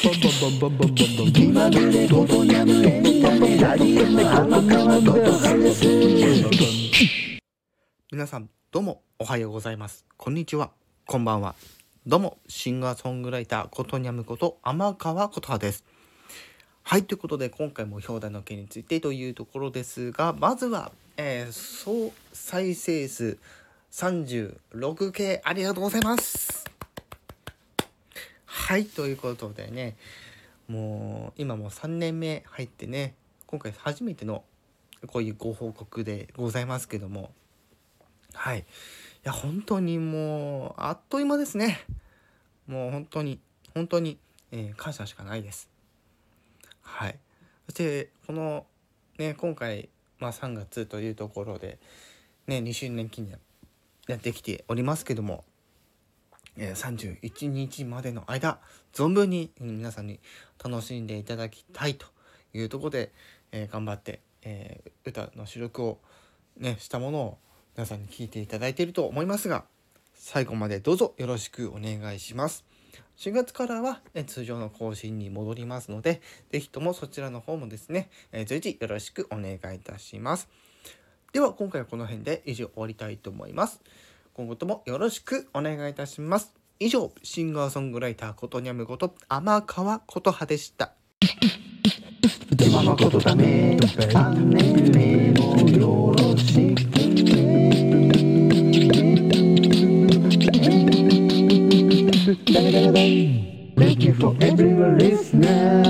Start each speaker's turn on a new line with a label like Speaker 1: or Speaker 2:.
Speaker 1: 気まぐれごとにゃむエンタメラリウム天川ことはです
Speaker 2: 皆さんどうもおはようございますこんにちはこんばんはどうもシンガーソングライターことにゃむこと天川ことはですはいということで今回も表題の件についてというところですがまずは、えー総再生数 36K ありがとうございますはいということでねもう今もう3年目入ってね今回初めてのこういうご報告でございますけどもはいいや本当にもうあっという間ですね。もう本当に本当に、えー感謝しかないです。はいそしてこのね今回、まあ、3月というところでね2周年記念やってきておりますけどもえ31日までの間存分に皆さんに楽しんでいただきたいというところで、えー頑張って、えー歌の収録を、ね、したものを皆さんに聞いていただいていると思いますが最後までどうぞよろしくお願いします。4月からは、通常の更新に戻りますので是非ともそちらの方もですね、随時よろしくお願いいたします。では今回はこの辺で以上終わりたいと思います。今後ともよろしくお願いいたします。以上、シンガーソングライターことにゃむこと天川琴葉でした。
Speaker 1: 天だね、もよろし。Thank you for everyone listening.